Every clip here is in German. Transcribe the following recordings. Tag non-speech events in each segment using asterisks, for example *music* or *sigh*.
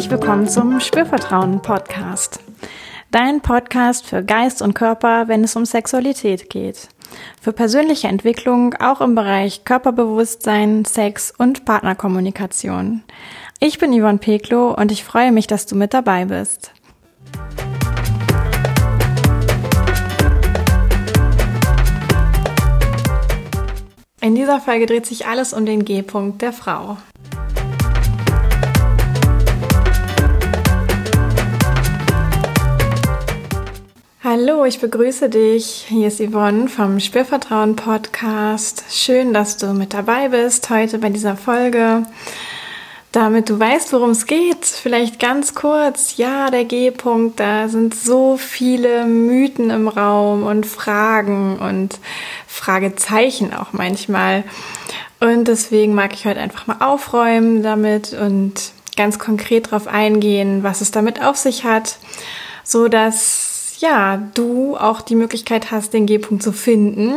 herzlich willkommen zum Spürvertrauen Podcast. Dein Podcast für Geist und Körper, wenn es um Sexualität geht. Für persönliche Entwicklung auch im Bereich Körperbewusstsein, Sex und Partnerkommunikation. Ich bin Yvonne Peklo und ich freue mich, dass du mit dabei bist. In dieser Folge dreht sich alles um den G-Punkt der Frau. Hallo, ich begrüße dich. Hier ist Yvonne vom Spürvertrauen Podcast. Schön, dass du mit dabei bist heute bei dieser Folge. Damit du weißt, worum es geht, vielleicht ganz kurz. Ja, der G-Punkt, da sind so viele Mythen im Raum und Fragen und Fragezeichen auch manchmal. Und deswegen mag ich heute einfach mal aufräumen damit und ganz konkret darauf eingehen, was es damit auf sich hat, so dass ja, du auch die Möglichkeit hast, den G-Punkt zu finden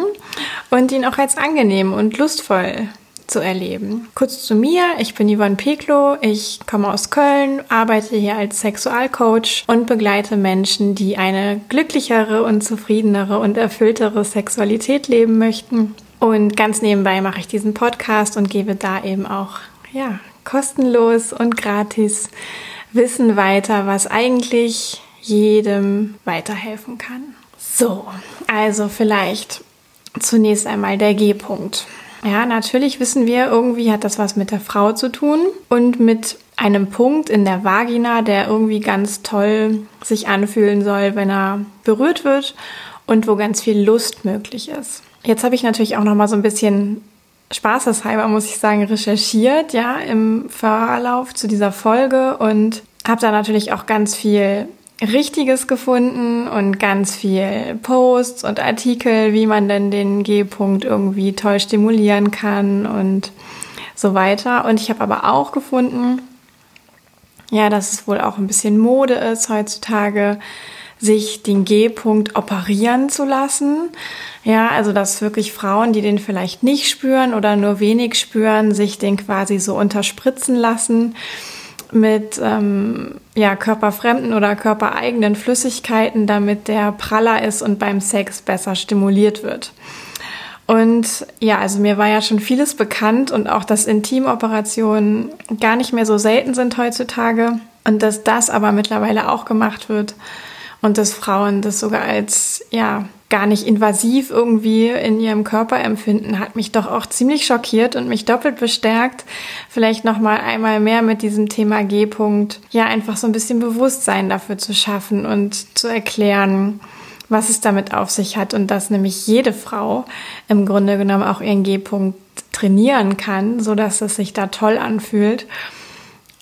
und ihn auch als angenehm und lustvoll zu erleben. Kurz zu mir, ich bin Yvonne Peklo, ich komme aus Köln, arbeite hier als Sexualcoach und begleite Menschen, die eine glücklichere und zufriedenere und erfülltere Sexualität leben möchten. Und ganz nebenbei mache ich diesen Podcast und gebe da eben auch, ja, kostenlos und gratis Wissen weiter, was eigentlich jedem weiterhelfen kann. So, also vielleicht zunächst einmal der G-Punkt. Ja, natürlich wissen wir, irgendwie hat das was mit der Frau zu tun und mit einem Punkt in der Vagina, der irgendwie ganz toll sich anfühlen soll, wenn er berührt wird und wo ganz viel Lust möglich ist. Jetzt habe ich natürlich auch noch mal so ein bisschen spaßeshalber, muss ich sagen, recherchiert, ja, im Verlauf zu dieser Folge und habe da natürlich auch ganz viel Richtiges gefunden und ganz viel Posts und Artikel, wie man denn den G-Punkt irgendwie toll stimulieren kann und so weiter. Und ich habe aber auch gefunden, ja, dass es wohl auch ein bisschen Mode ist heutzutage, sich den G-Punkt operieren zu lassen. Ja, also dass wirklich Frauen, die den vielleicht nicht spüren oder nur wenig spüren, sich den quasi so unterspritzen lassen mit ähm, ja, körperfremden oder körpereigenen Flüssigkeiten, damit der praller ist und beim Sex besser stimuliert wird. Und ja, also mir war ja schon vieles bekannt und auch, dass Intimoperationen gar nicht mehr so selten sind heutzutage und dass das aber mittlerweile auch gemacht wird und dass Frauen das sogar als ja gar nicht invasiv irgendwie in ihrem Körper empfinden, hat mich doch auch ziemlich schockiert und mich doppelt bestärkt, vielleicht noch mal einmal mehr mit diesem Thema G-Punkt ja einfach so ein bisschen Bewusstsein dafür zu schaffen und zu erklären, was es damit auf sich hat und dass nämlich jede Frau im Grunde genommen auch ihren G-Punkt trainieren kann, so dass es sich da toll anfühlt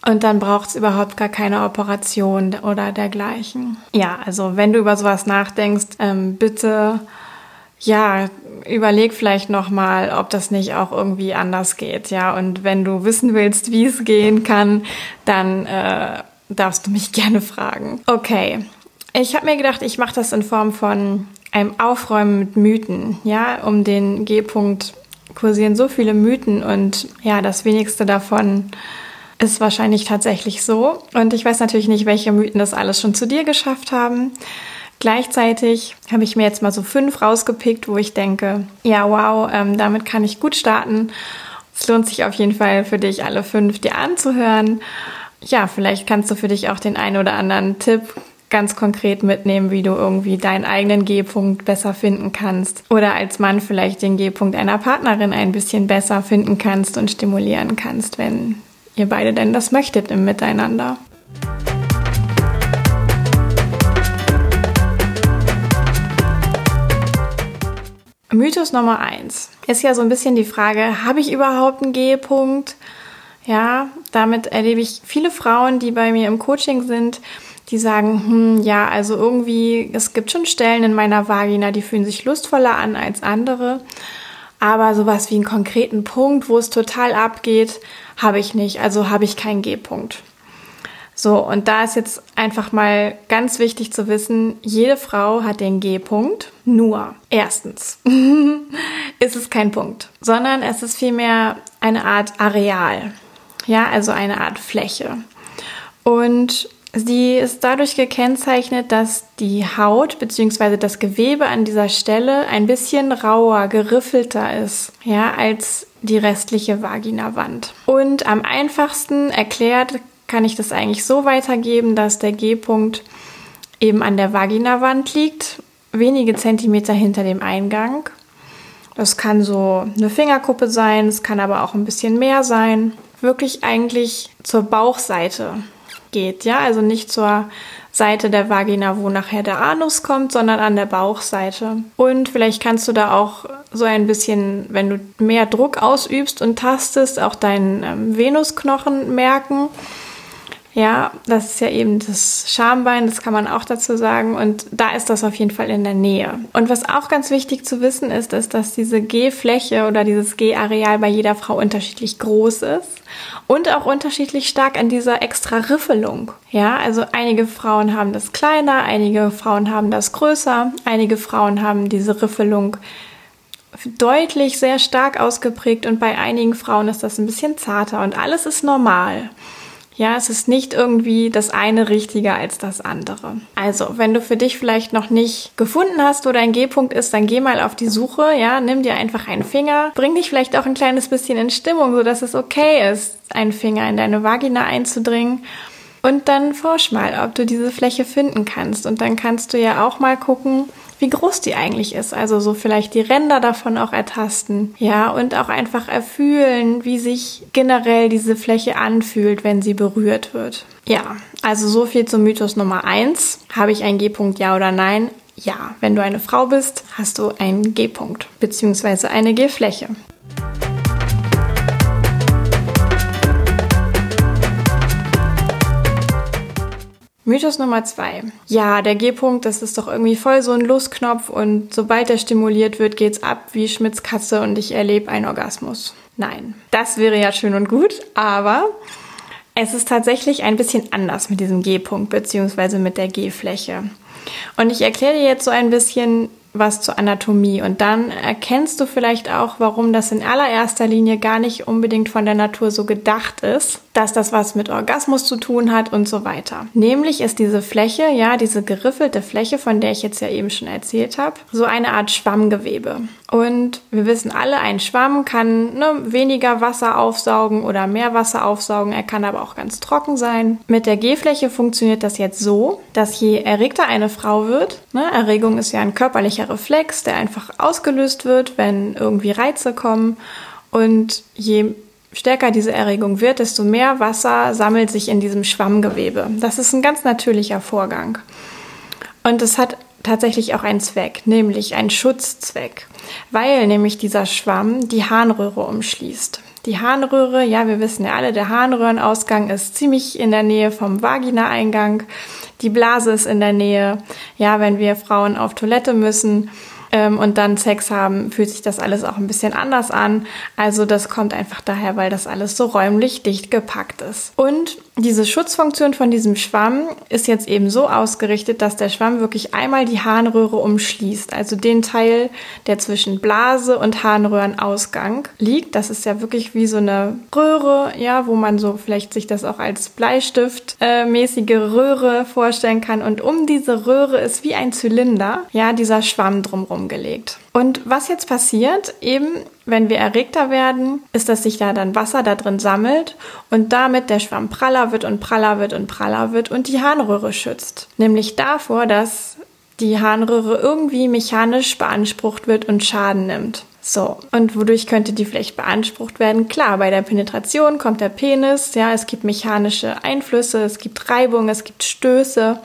und dann braucht es überhaupt gar keine Operation oder dergleichen. Ja, also wenn du über sowas nachdenkst, ähm, bitte ja, überleg vielleicht nochmal, ob das nicht auch irgendwie anders geht, ja. Und wenn du wissen willst, wie es gehen kann, dann äh, darfst du mich *laughs* gerne fragen. Okay, ich habe mir gedacht, ich mache das in Form von einem Aufräumen mit Mythen, ja. Um den G-Punkt kursieren so viele Mythen und ja, das wenigste davon ist wahrscheinlich tatsächlich so. Und ich weiß natürlich nicht, welche Mythen das alles schon zu dir geschafft haben. Gleichzeitig habe ich mir jetzt mal so fünf rausgepickt, wo ich denke, ja, wow, ähm, damit kann ich gut starten. Es lohnt sich auf jeden Fall für dich, alle fünf dir anzuhören. Ja, vielleicht kannst du für dich auch den einen oder anderen Tipp ganz konkret mitnehmen, wie du irgendwie deinen eigenen G-Punkt besser finden kannst. Oder als Mann vielleicht den G-Punkt einer Partnerin ein bisschen besser finden kannst und stimulieren kannst, wenn ihr beide denn das möchtet im Miteinander. Mythos Nummer eins ist ja so ein bisschen die Frage, habe ich überhaupt einen G-Punkt? Ja, damit erlebe ich viele Frauen, die bei mir im Coaching sind, die sagen, hm, ja, also irgendwie, es gibt schon Stellen in meiner Vagina, die fühlen sich lustvoller an als andere. Aber sowas wie einen konkreten Punkt, wo es total abgeht, habe ich nicht. Also habe ich keinen G-Punkt. So, und da ist jetzt einfach mal ganz wichtig zu wissen, jede Frau hat den G-Punkt. Nur, erstens, *laughs* ist es kein Punkt, sondern es ist vielmehr eine Art Areal. Ja, also eine Art Fläche. Und sie ist dadurch gekennzeichnet, dass die Haut bzw. das Gewebe an dieser Stelle ein bisschen rauer, geriffelter ist, ja, als die restliche Vaginawand. Und am einfachsten erklärt kann ich das eigentlich so weitergeben, dass der G-Punkt eben an der Vaginawand liegt, wenige Zentimeter hinter dem Eingang. Das kann so eine Fingerkuppe sein, es kann aber auch ein bisschen mehr sein. Wirklich eigentlich zur Bauchseite geht, ja, also nicht zur Seite der Vagina, wo nachher der Anus kommt, sondern an der Bauchseite. Und vielleicht kannst du da auch so ein bisschen, wenn du mehr Druck ausübst und tastest, auch deinen ähm, Venusknochen merken. Ja, das ist ja eben das Schambein, das kann man auch dazu sagen. Und da ist das auf jeden Fall in der Nähe. Und was auch ganz wichtig zu wissen ist, ist, dass diese G-Fläche oder dieses G-Areal bei jeder Frau unterschiedlich groß ist und auch unterschiedlich stark an dieser extra Riffelung. Ja, also einige Frauen haben das kleiner, einige Frauen haben das größer, einige Frauen haben diese Riffelung deutlich sehr stark ausgeprägt und bei einigen Frauen ist das ein bisschen zarter und alles ist normal. Ja, es ist nicht irgendwie das eine richtiger als das andere. Also, wenn du für dich vielleicht noch nicht gefunden hast, wo dein G-Punkt ist, dann geh mal auf die Suche, ja, nimm dir einfach einen Finger, bring dich vielleicht auch ein kleines bisschen in Stimmung, so dass es okay ist, einen Finger in deine Vagina einzudringen. Und dann forsch mal, ob du diese Fläche finden kannst. Und dann kannst du ja auch mal gucken, wie groß die eigentlich ist. Also so vielleicht die Ränder davon auch ertasten. Ja, und auch einfach erfühlen, wie sich generell diese Fläche anfühlt, wenn sie berührt wird. Ja, also so viel zum Mythos Nummer eins. Habe ich einen G-Punkt, ja oder nein? Ja, wenn du eine Frau bist, hast du einen G-Punkt bzw. eine G-Fläche. Mythos Nummer zwei. Ja, der G-Punkt, das ist doch irgendwie voll so ein Lustknopf und sobald er stimuliert wird, geht's ab wie Schmitz Katze und ich erlebe einen Orgasmus. Nein, das wäre ja schön und gut, aber es ist tatsächlich ein bisschen anders mit diesem G-Punkt beziehungsweise mit der G-Fläche. Und ich erkläre dir jetzt so ein bisschen, was zur Anatomie und dann erkennst du vielleicht auch, warum das in allererster Linie gar nicht unbedingt von der Natur so gedacht ist, dass das was mit Orgasmus zu tun hat und so weiter. Nämlich ist diese Fläche, ja, diese geriffelte Fläche, von der ich jetzt ja eben schon erzählt habe, so eine Art Schwammgewebe. Und wir wissen alle, ein Schwamm kann ne, weniger Wasser aufsaugen oder mehr Wasser aufsaugen. Er kann aber auch ganz trocken sein. Mit der G-Fläche funktioniert das jetzt so, dass je erregter eine Frau wird, ne, Erregung ist ja ein körperlicher Reflex, der einfach ausgelöst wird, wenn irgendwie Reize kommen. Und je stärker diese Erregung wird, desto mehr Wasser sammelt sich in diesem Schwammgewebe. Das ist ein ganz natürlicher Vorgang. Und es hat tatsächlich auch einen Zweck, nämlich einen Schutzzweck, weil nämlich dieser Schwamm die Harnröhre umschließt. Die Harnröhre, ja, wir wissen ja alle, der Harnröhrenausgang ist ziemlich in der Nähe vom Vaginaeingang. Die Blase ist in der Nähe. Ja, wenn wir Frauen auf Toilette müssen, ähm, und dann Sex haben, fühlt sich das alles auch ein bisschen anders an. Also das kommt einfach daher, weil das alles so räumlich dicht gepackt ist. Und diese Schutzfunktion von diesem Schwamm ist jetzt eben so ausgerichtet, dass der Schwamm wirklich einmal die Harnröhre umschließt, also den Teil, der zwischen Blase und Harnröhrenausgang liegt. Das ist ja wirklich wie so eine Röhre, ja, wo man so vielleicht sich das auch als Bleistift äh, Röhre vorstellen kann. Und um diese Röhre ist wie ein Zylinder, ja, dieser Schwamm drumherum gelegt. Und was jetzt passiert, eben wenn wir erregter werden, ist, dass sich da dann Wasser da drin sammelt und damit der Schwamm praller wird und praller wird und praller wird und die Harnröhre schützt. Nämlich davor, dass die Harnröhre irgendwie mechanisch beansprucht wird und Schaden nimmt. So, und wodurch könnte die vielleicht beansprucht werden? Klar, bei der Penetration kommt der Penis, ja, es gibt mechanische Einflüsse, es gibt Reibung, es gibt Stöße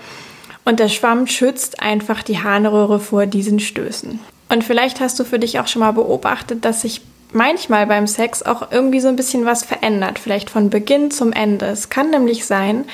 und der Schwamm schützt einfach die Harnröhre vor diesen Stößen. Und vielleicht hast du für dich auch schon mal beobachtet, dass sich manchmal beim Sex auch irgendwie so ein bisschen was verändert, vielleicht von Beginn zum Ende. Es kann nämlich sein,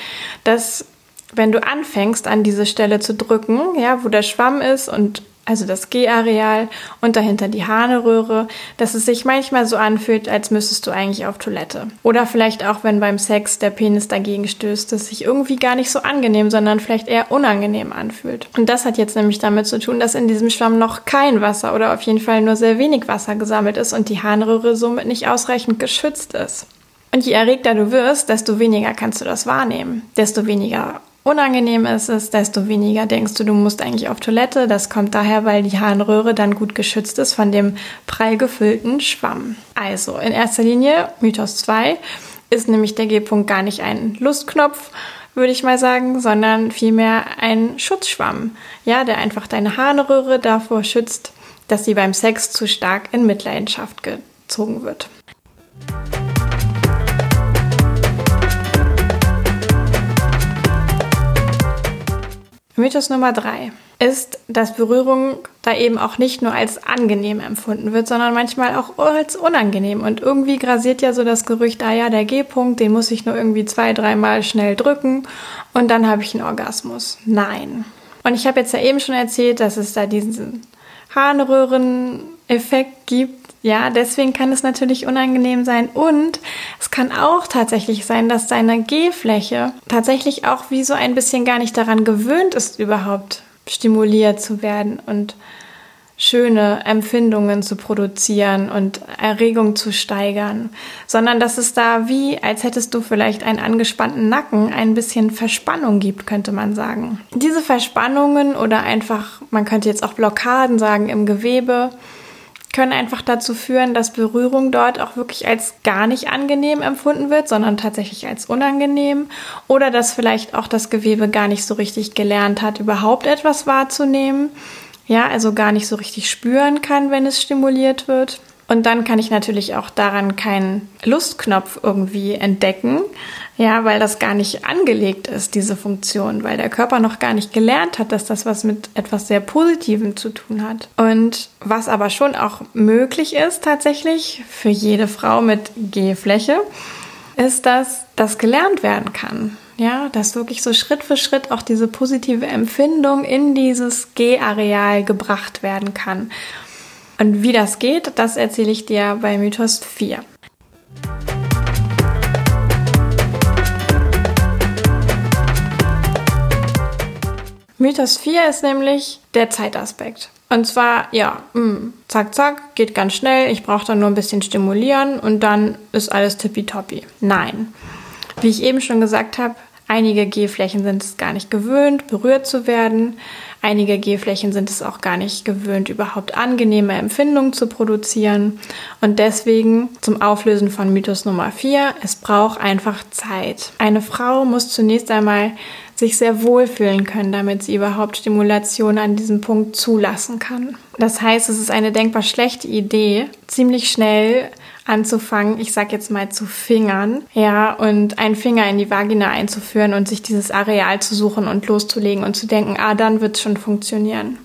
dass wenn du anfängst an diese Stelle zu drücken, ja, wo der Schwamm ist und also das G-Areal und dahinter die Harnröhre, dass es sich manchmal so anfühlt, als müsstest du eigentlich auf Toilette. Oder vielleicht auch, wenn beim Sex der Penis dagegen stößt, dass sich irgendwie gar nicht so angenehm, sondern vielleicht eher unangenehm anfühlt. Und das hat jetzt nämlich damit zu tun, dass in diesem Schwamm noch kein Wasser oder auf jeden Fall nur sehr wenig Wasser gesammelt ist und die Harnröhre somit nicht ausreichend geschützt ist. Und je erregter du wirst, desto weniger kannst du das wahrnehmen. Desto weniger unangenehm ist es, desto weniger denkst du, du musst eigentlich auf Toilette. Das kommt daher, weil die Harnröhre dann gut geschützt ist von dem prall gefüllten Schwamm. Also, in erster Linie, Mythos 2, ist nämlich der G-Punkt gar nicht ein Lustknopf, würde ich mal sagen, sondern vielmehr ein Schutzschwamm. Ja, der einfach deine Harnröhre davor schützt, dass sie beim Sex zu stark in Mitleidenschaft gezogen wird. Mythos Nummer drei ist, dass Berührung da eben auch nicht nur als angenehm empfunden wird, sondern manchmal auch als unangenehm. Und irgendwie grasiert ja so das Gerücht, ah ja, der G-Punkt, den muss ich nur irgendwie zwei, dreimal schnell drücken und dann habe ich einen Orgasmus. Nein. Und ich habe jetzt ja eben schon erzählt, dass es da diesen Harnröhren-Effekt gibt, ja, deswegen kann es natürlich unangenehm sein und es kann auch tatsächlich sein, dass deine G-Fläche tatsächlich auch wie so ein bisschen gar nicht daran gewöhnt ist, überhaupt stimuliert zu werden und schöne Empfindungen zu produzieren und Erregung zu steigern, sondern dass es da wie, als hättest du vielleicht einen angespannten Nacken, ein bisschen Verspannung gibt, könnte man sagen. Diese Verspannungen oder einfach, man könnte jetzt auch Blockaden sagen im Gewebe, können einfach dazu führen, dass Berührung dort auch wirklich als gar nicht angenehm empfunden wird, sondern tatsächlich als unangenehm oder dass vielleicht auch das Gewebe gar nicht so richtig gelernt hat, überhaupt etwas wahrzunehmen. Ja, also gar nicht so richtig spüren kann, wenn es stimuliert wird. Und dann kann ich natürlich auch daran keinen Lustknopf irgendwie entdecken, ja, weil das gar nicht angelegt ist, diese Funktion, weil der Körper noch gar nicht gelernt hat, dass das was mit etwas sehr Positivem zu tun hat. Und was aber schon auch möglich ist tatsächlich für jede Frau mit G-Fläche, ist, dass das gelernt werden kann. Ja, dass wirklich so Schritt für Schritt auch diese positive Empfindung in dieses G-Areal gebracht werden kann. Und wie das geht, das erzähle ich dir bei Mythos 4. Mythos 4 ist nämlich der Zeitaspekt. Und zwar, ja, mh, hm, zack, zack, geht ganz schnell. Ich brauche dann nur ein bisschen stimulieren und dann ist alles tippitoppi. Nein. Wie ich eben schon gesagt habe, einige G-Flächen sind es gar nicht gewöhnt, berührt zu werden. Einige G-Flächen sind es auch gar nicht gewöhnt, überhaupt angenehme Empfindungen zu produzieren. Und deswegen zum Auflösen von Mythos Nummer 4, es braucht einfach Zeit. Eine Frau muss zunächst einmal sich sehr wohlfühlen können, damit sie überhaupt Stimulation an diesem Punkt zulassen kann. Das heißt, es ist eine denkbar schlechte Idee, ziemlich schnell anzufangen, ich sag jetzt mal zu fingern, ja, und einen Finger in die Vagina einzuführen und sich dieses Areal zu suchen und loszulegen und zu denken, ah, dann wird es schon funktionieren.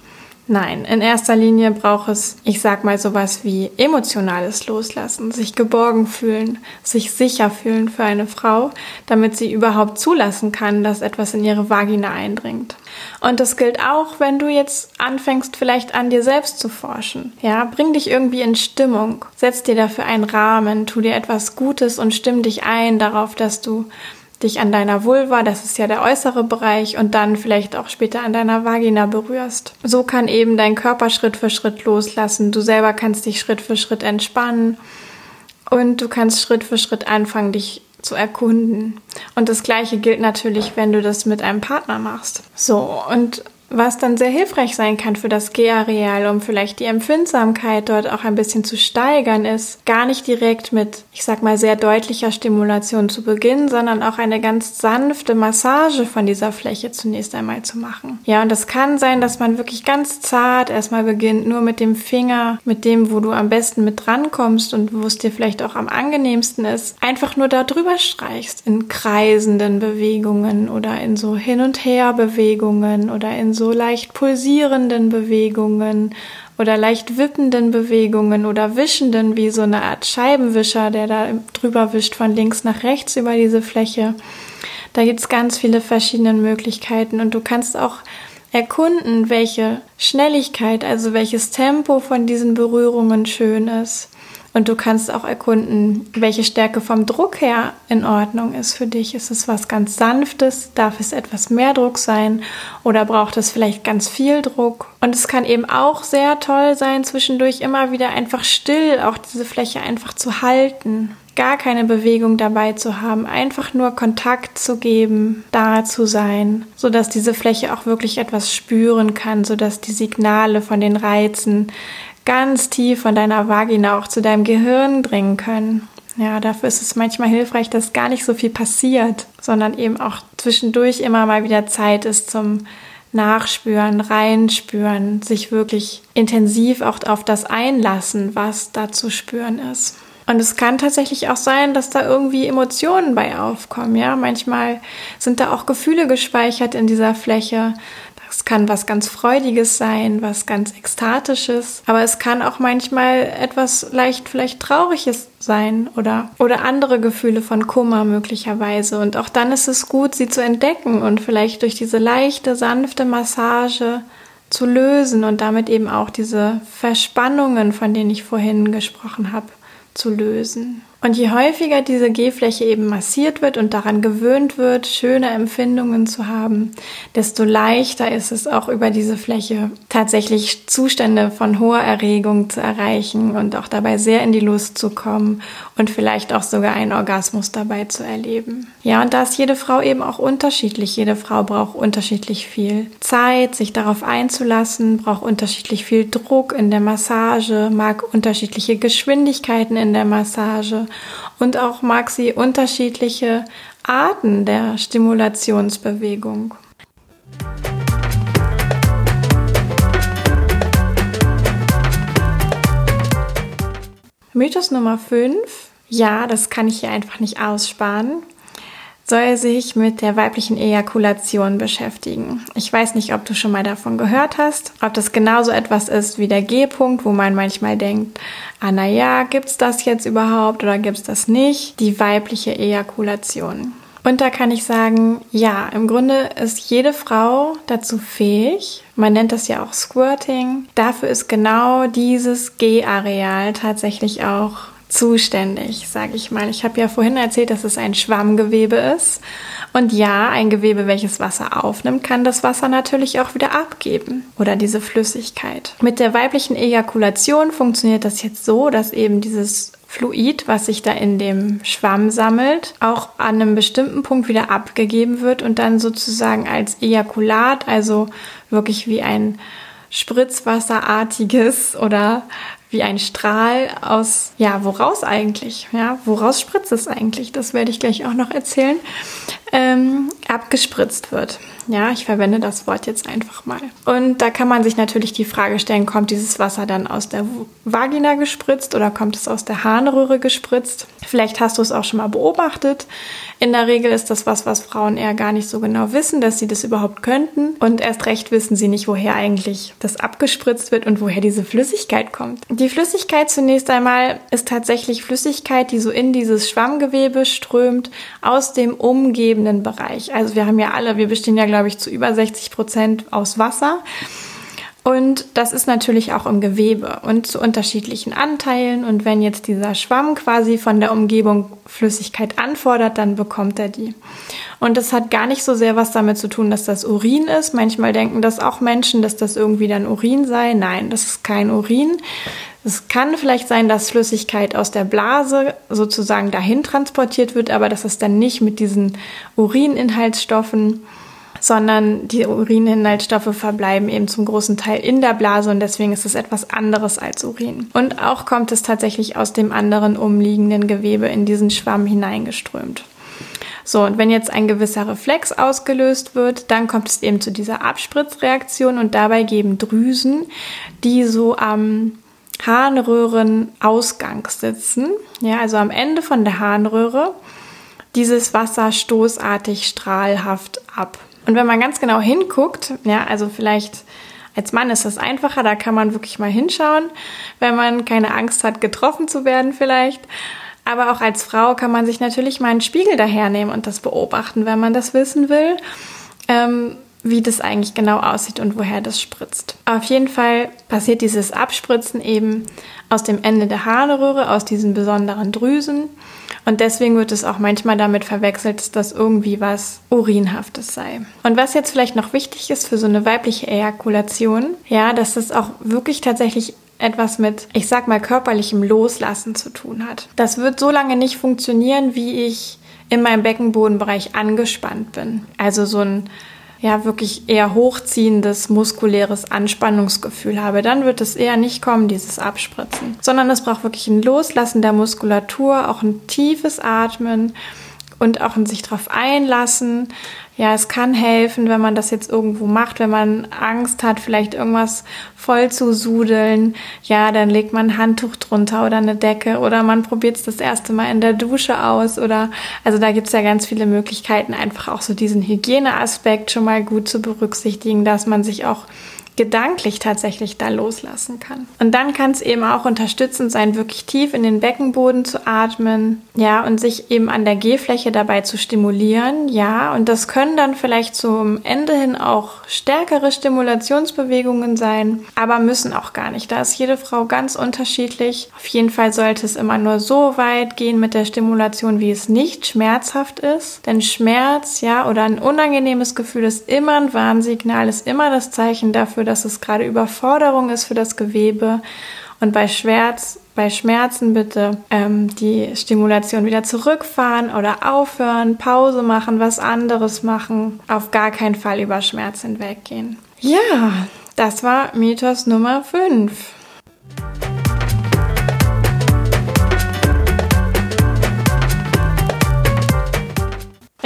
Nein, in erster Linie braucht es, ich sag mal, sowas wie emotionales Loslassen, sich geborgen fühlen, sich sicher fühlen für eine Frau, damit sie überhaupt zulassen kann, dass etwas in ihre Vagina eindringt. Und das gilt auch, wenn du jetzt anfängst, vielleicht an dir selbst zu forschen. Ja, bring dich irgendwie in Stimmung, setz dir dafür einen Rahmen, tu dir etwas Gutes und stimm dich ein darauf, dass du dich an deiner Vulva, das ist ja der äußere Bereich, und dann vielleicht auch später an deiner Vagina berührst. So kann eben dein Körper Schritt für Schritt loslassen. Du selber kannst dich Schritt für Schritt entspannen und du kannst Schritt für Schritt anfangen, dich zu erkunden. Und das gleiche gilt natürlich, wenn du das mit einem Partner machst. So, und was dann sehr hilfreich sein kann für das G-Areal, um vielleicht die Empfindsamkeit dort auch ein bisschen zu steigern, ist gar nicht direkt mit, ich sag mal, sehr deutlicher Stimulation zu beginnen, sondern auch eine ganz sanfte Massage von dieser Fläche zunächst einmal zu machen. Ja, und das kann sein, dass man wirklich ganz zart erstmal beginnt, nur mit dem Finger, mit dem, wo du am besten mit drankommst und wo es dir vielleicht auch am angenehmsten ist, einfach nur da drüber streichst in kreisenden Bewegungen oder in so Hin- und Her-Bewegungen oder in so leicht pulsierenden Bewegungen oder leicht wippenden Bewegungen oder wischenden wie so eine Art Scheibenwischer, der da drüber wischt von links nach rechts über diese Fläche. Da gibt es ganz viele verschiedene Möglichkeiten und du kannst auch erkunden, welche Schnelligkeit, also welches Tempo von diesen Berührungen schön ist. Und du kannst auch erkunden, welche Stärke vom Druck her in Ordnung ist für dich. Ist es was ganz Sanftes? Darf es etwas mehr Druck sein? Oder braucht es vielleicht ganz viel Druck? Und es kann eben auch sehr toll sein, zwischendurch immer wieder einfach still auch diese Fläche einfach zu halten gar keine Bewegung dabei zu haben, einfach nur Kontakt zu geben, da zu sein, so dass diese Fläche auch wirklich etwas spüren kann, so dass die Signale von den Reizen ganz tief von deiner Vagina auch zu deinem Gehirn dringen können. Ja, dafür ist es manchmal hilfreich, dass gar nicht so viel passiert, sondern eben auch zwischendurch immer mal wieder Zeit ist zum Nachspüren, reinspüren, sich wirklich intensiv auch auf das einlassen, was da zu spüren ist. Und es kann tatsächlich auch sein, dass da irgendwie Emotionen bei aufkommen. Ja, manchmal sind da auch Gefühle gespeichert in dieser Fläche. Es kann was ganz Freudiges sein, was ganz Ekstatisches, aber es kann auch manchmal etwas leicht vielleicht Trauriges sein oder, oder andere Gefühle von Kummer möglicherweise. Und auch dann ist es gut, sie zu entdecken und vielleicht durch diese leichte, sanfte Massage zu lösen und damit eben auch diese Verspannungen, von denen ich vorhin gesprochen habe, zu lösen. Und je häufiger diese Gehfläche eben massiert wird und daran gewöhnt wird, schöne Empfindungen zu haben, desto leichter ist es auch über diese Fläche tatsächlich Zustände von hoher Erregung zu erreichen und auch dabei sehr in die Lust zu kommen und vielleicht auch sogar einen Orgasmus dabei zu erleben. Ja, und da ist jede Frau eben auch unterschiedlich. Jede Frau braucht unterschiedlich viel Zeit, sich darauf einzulassen, braucht unterschiedlich viel Druck in der Massage, mag unterschiedliche Geschwindigkeiten in der Massage und auch mag sie unterschiedliche Arten der Stimulationsbewegung. Mythos Nummer 5. Ja, das kann ich hier einfach nicht aussparen soll sich mit der weiblichen Ejakulation beschäftigen. Ich weiß nicht, ob du schon mal davon gehört hast, ob das genauso etwas ist wie der G-Punkt, wo man manchmal denkt, ah na ja, gibt's das jetzt überhaupt oder gibt's das nicht? Die weibliche Ejakulation. Und da kann ich sagen, ja, im Grunde ist jede Frau dazu fähig, man nennt das ja auch Squirting, dafür ist genau dieses G-Areal tatsächlich auch zuständig, sage ich mal. Ich habe ja vorhin erzählt, dass es ein Schwammgewebe ist. Und ja, ein Gewebe, welches Wasser aufnimmt, kann das Wasser natürlich auch wieder abgeben oder diese Flüssigkeit. Mit der weiblichen Ejakulation funktioniert das jetzt so, dass eben dieses Fluid, was sich da in dem Schwamm sammelt, auch an einem bestimmten Punkt wieder abgegeben wird und dann sozusagen als Ejakulat, also wirklich wie ein Spritzwasserartiges oder wie ein Strahl aus, ja, woraus eigentlich? Ja, woraus spritzt es eigentlich? Das werde ich gleich auch noch erzählen. Ähm, abgespritzt wird. Ja, ich verwende das Wort jetzt einfach mal. Und da kann man sich natürlich die Frage stellen, kommt dieses Wasser dann aus der Vagina gespritzt oder kommt es aus der Harnröhre gespritzt? Vielleicht hast du es auch schon mal beobachtet. In der Regel ist das was, was Frauen eher gar nicht so genau wissen, dass sie das überhaupt könnten. Und erst recht wissen sie nicht, woher eigentlich das abgespritzt wird und woher diese Flüssigkeit kommt. Die Flüssigkeit zunächst einmal ist tatsächlich Flüssigkeit, die so in dieses Schwammgewebe strömt aus dem umgebenden Bereich. Also wir haben ja alle, wir bestehen ja, glaube ich, zu über 60 Prozent aus Wasser. Und das ist natürlich auch im Gewebe und zu unterschiedlichen Anteilen. Und wenn jetzt dieser Schwamm quasi von der Umgebung Flüssigkeit anfordert, dann bekommt er die. Und das hat gar nicht so sehr was damit zu tun, dass das Urin ist. Manchmal denken das auch Menschen, dass das irgendwie dann Urin sei. Nein, das ist kein Urin. Es kann vielleicht sein, dass Flüssigkeit aus der Blase sozusagen dahin transportiert wird, aber das ist dann nicht mit diesen Urininhaltsstoffen sondern die Urininhaltsstoffe verbleiben eben zum großen Teil in der Blase und deswegen ist es etwas anderes als Urin. Und auch kommt es tatsächlich aus dem anderen umliegenden Gewebe in diesen Schwamm hineingeströmt. So, und wenn jetzt ein gewisser Reflex ausgelöst wird, dann kommt es eben zu dieser Abspritzreaktion und dabei geben Drüsen, die so am Harnröhrenausgang sitzen, ja, also am Ende von der Harnröhre, dieses Wasser stoßartig strahlhaft ab. Und wenn man ganz genau hinguckt, ja, also vielleicht als Mann ist das einfacher, da kann man wirklich mal hinschauen, wenn man keine Angst hat, getroffen zu werden vielleicht. Aber auch als Frau kann man sich natürlich mal einen Spiegel dahernehmen und das beobachten, wenn man das wissen will, ähm, wie das eigentlich genau aussieht und woher das spritzt. Auf jeden Fall passiert dieses Abspritzen eben aus dem Ende der Harnröhre, aus diesen besonderen Drüsen. Und deswegen wird es auch manchmal damit verwechselt, dass das irgendwie was Urinhaftes sei. Und was jetzt vielleicht noch wichtig ist für so eine weibliche Ejakulation, ja, dass es auch wirklich tatsächlich etwas mit, ich sag mal, körperlichem Loslassen zu tun hat. Das wird so lange nicht funktionieren, wie ich in meinem Beckenbodenbereich angespannt bin. Also so ein ja wirklich eher hochziehendes muskuläres Anspannungsgefühl habe, dann wird es eher nicht kommen, dieses Abspritzen, sondern es braucht wirklich ein Loslassen der Muskulatur, auch ein tiefes Atmen und auch ein sich darauf einlassen, ja, es kann helfen, wenn man das jetzt irgendwo macht, wenn man Angst hat, vielleicht irgendwas voll zu sudeln. Ja, dann legt man ein Handtuch drunter oder eine Decke oder man probiert es das erste Mal in der Dusche aus oder also da gibt es ja ganz viele Möglichkeiten, einfach auch so diesen Hygieneaspekt schon mal gut zu berücksichtigen, dass man sich auch gedanklich tatsächlich da loslassen kann. Und dann kann es eben auch unterstützend sein, wirklich tief in den Beckenboden zu atmen, ja, und sich eben an der Gehfläche dabei zu stimulieren, ja, und das können dann vielleicht zum Ende hin auch stärkere Stimulationsbewegungen sein, aber müssen auch gar nicht. Da ist jede Frau ganz unterschiedlich. Auf jeden Fall sollte es immer nur so weit gehen mit der Stimulation, wie es nicht schmerzhaft ist, denn Schmerz, ja, oder ein unangenehmes Gefühl ist immer ein Warnsignal, ist immer das Zeichen dafür, dass es gerade Überforderung ist für das Gewebe. Und bei Schmerz, bei Schmerzen bitte ähm, die Stimulation wieder zurückfahren oder aufhören, Pause machen, was anderes machen. Auf gar keinen Fall über Schmerz hinweggehen. Ja, das war Mythos Nummer 5.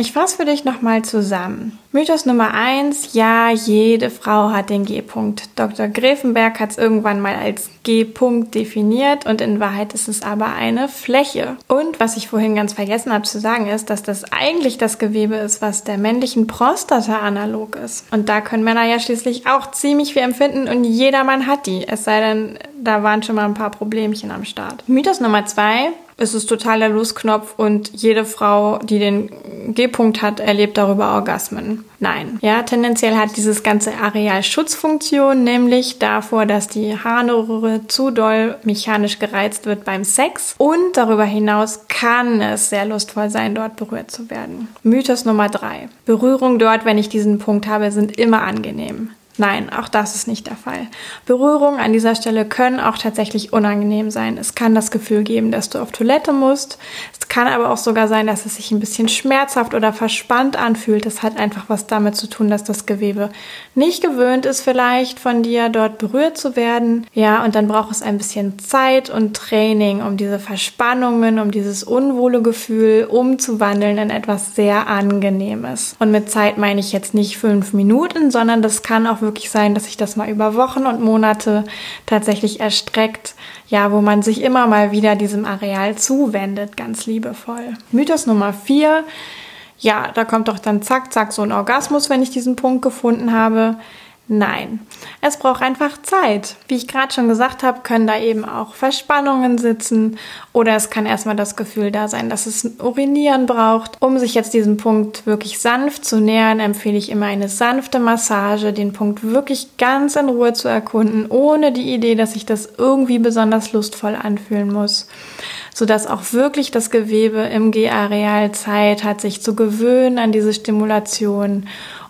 Ich fasse für dich nochmal zusammen. Mythos Nummer eins: ja, jede Frau hat den G-Punkt. Dr. Grevenberg hat es irgendwann mal als G-Punkt definiert und in Wahrheit ist es aber eine Fläche. Und was ich vorhin ganz vergessen habe zu sagen, ist, dass das eigentlich das Gewebe ist, was der männlichen Prostata analog ist. Und da können Männer ja schließlich auch ziemlich viel empfinden und jeder Mann hat die. Es sei denn, da waren schon mal ein paar Problemchen am Start. Mythos Nummer zwei: es ist totaler Lustknopf und jede Frau, die den G-Punkt hat, erlebt darüber Orgasmen. Nein. Ja, tendenziell hat dieses ganze Areal Schutzfunktion, nämlich davor, dass die Harnröhre zu doll mechanisch gereizt wird beim Sex. Und darüber hinaus kann es sehr lustvoll sein, dort berührt zu werden. Mythos Nummer drei. Berührung dort, wenn ich diesen Punkt habe, sind immer angenehm. Nein, auch das ist nicht der Fall. Berührungen an dieser Stelle können auch tatsächlich unangenehm sein. Es kann das Gefühl geben, dass du auf Toilette musst. Es kann aber auch sogar sein, dass es sich ein bisschen schmerzhaft oder verspannt anfühlt. Das hat einfach was damit zu tun, dass das Gewebe nicht gewöhnt ist, vielleicht von dir dort berührt zu werden. Ja, und dann braucht es ein bisschen Zeit und Training, um diese Verspannungen, um dieses unwohle Gefühl umzuwandeln in etwas sehr Angenehmes. Und mit Zeit meine ich jetzt nicht fünf Minuten, sondern das kann auch wirklich sein, dass sich das mal über Wochen und Monate tatsächlich erstreckt, ja, wo man sich immer mal wieder diesem Areal zuwendet, ganz liebevoll. Mythos Nummer vier. Ja, da kommt doch dann zack, zack so ein Orgasmus, wenn ich diesen Punkt gefunden habe. Nein, es braucht einfach Zeit. Wie ich gerade schon gesagt habe, können da eben auch Verspannungen sitzen oder es kann erstmal das Gefühl da sein, dass es ein Urinieren braucht. Um sich jetzt diesem Punkt wirklich sanft zu nähern, empfehle ich immer eine sanfte Massage, den Punkt wirklich ganz in Ruhe zu erkunden, ohne die Idee, dass sich das irgendwie besonders lustvoll anfühlen muss sodass auch wirklich das Gewebe im G-Areal Zeit hat, sich zu gewöhnen an diese Stimulation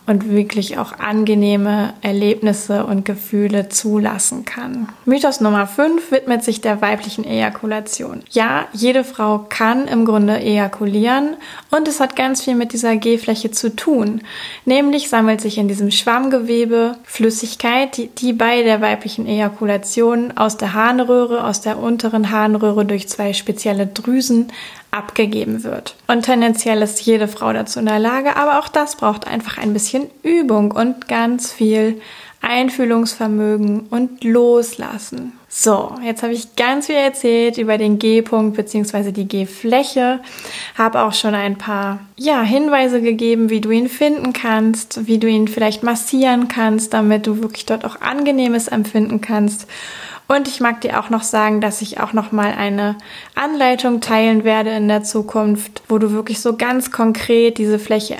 und wirklich auch angenehme Erlebnisse und Gefühle zulassen kann. Mythos Nummer 5 widmet sich der weiblichen Ejakulation. Ja, jede Frau kann im Grunde ejakulieren und es hat ganz viel mit dieser G-Fläche zu tun. Nämlich sammelt sich in diesem Schwammgewebe Flüssigkeit, die, die bei der weiblichen Ejakulation aus der Harnröhre, aus der unteren Harnröhre durch zwei spezielle Drüsen abgegeben wird. Und tendenziell ist jede Frau dazu in der Lage, aber auch das braucht einfach ein bisschen Übung und ganz viel Einfühlungsvermögen und Loslassen. So, jetzt habe ich ganz viel erzählt über den G-Punkt bzw. die G-Fläche, habe auch schon ein paar ja, Hinweise gegeben, wie du ihn finden kannst, wie du ihn vielleicht massieren kannst, damit du wirklich dort auch angenehmes empfinden kannst. Und ich mag dir auch noch sagen, dass ich auch noch mal eine Anleitung teilen werde in der Zukunft, wo du wirklich so ganz konkret diese Fläche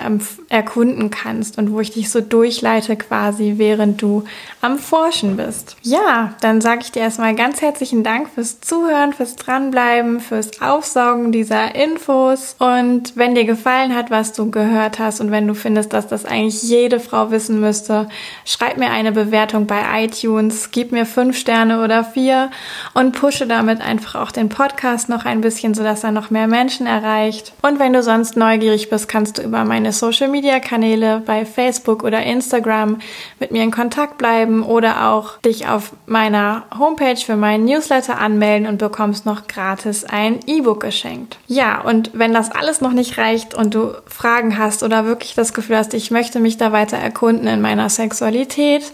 erkunden kannst und wo ich dich so durchleite quasi, während du am Forschen bist. Ja, dann sage ich dir erstmal ganz herzlichen Dank fürs Zuhören, fürs Dranbleiben, fürs Aufsaugen dieser Infos. Und wenn dir gefallen hat, was du gehört hast und wenn du findest, dass das eigentlich jede Frau wissen müsste, schreib mir eine Bewertung bei iTunes, gib mir fünf Sterne oder vier und pushe damit einfach auch den Podcast noch ein bisschen, sodass er noch mehr Menschen erreicht. Und wenn du sonst neugierig bist, kannst du über meine Social Media Kanäle bei Facebook oder Instagram mit mir in Kontakt bleiben oder auch dich auf meiner Homepage für meinen Newsletter anmelden und bekommst noch gratis ein E-Book geschenkt. Ja, und wenn das alles noch nicht reicht und du Fragen hast oder wirklich das Gefühl hast, ich möchte mich da weiter erkunden in meiner Sexualität,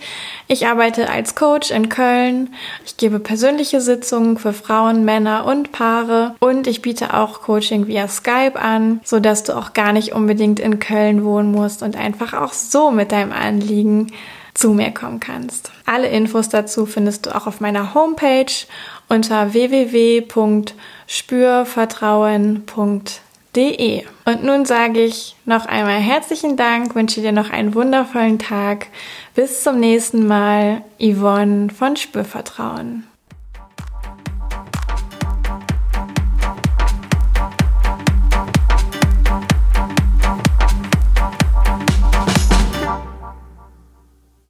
ich arbeite als Coach in Köln. Ich gebe persönliche Sitzungen für Frauen, Männer und Paare und ich biete auch Coaching via Skype an, so dass du auch gar nicht unbedingt in Köln wohnen musst und einfach auch so mit deinem Anliegen zu mir kommen kannst. Alle Infos dazu findest du auch auf meiner Homepage unter www.spürvertrauen.de. Und nun sage ich noch einmal herzlichen Dank, wünsche dir noch einen wundervollen Tag. Bis zum nächsten Mal, Yvonne von Spürvertrauen.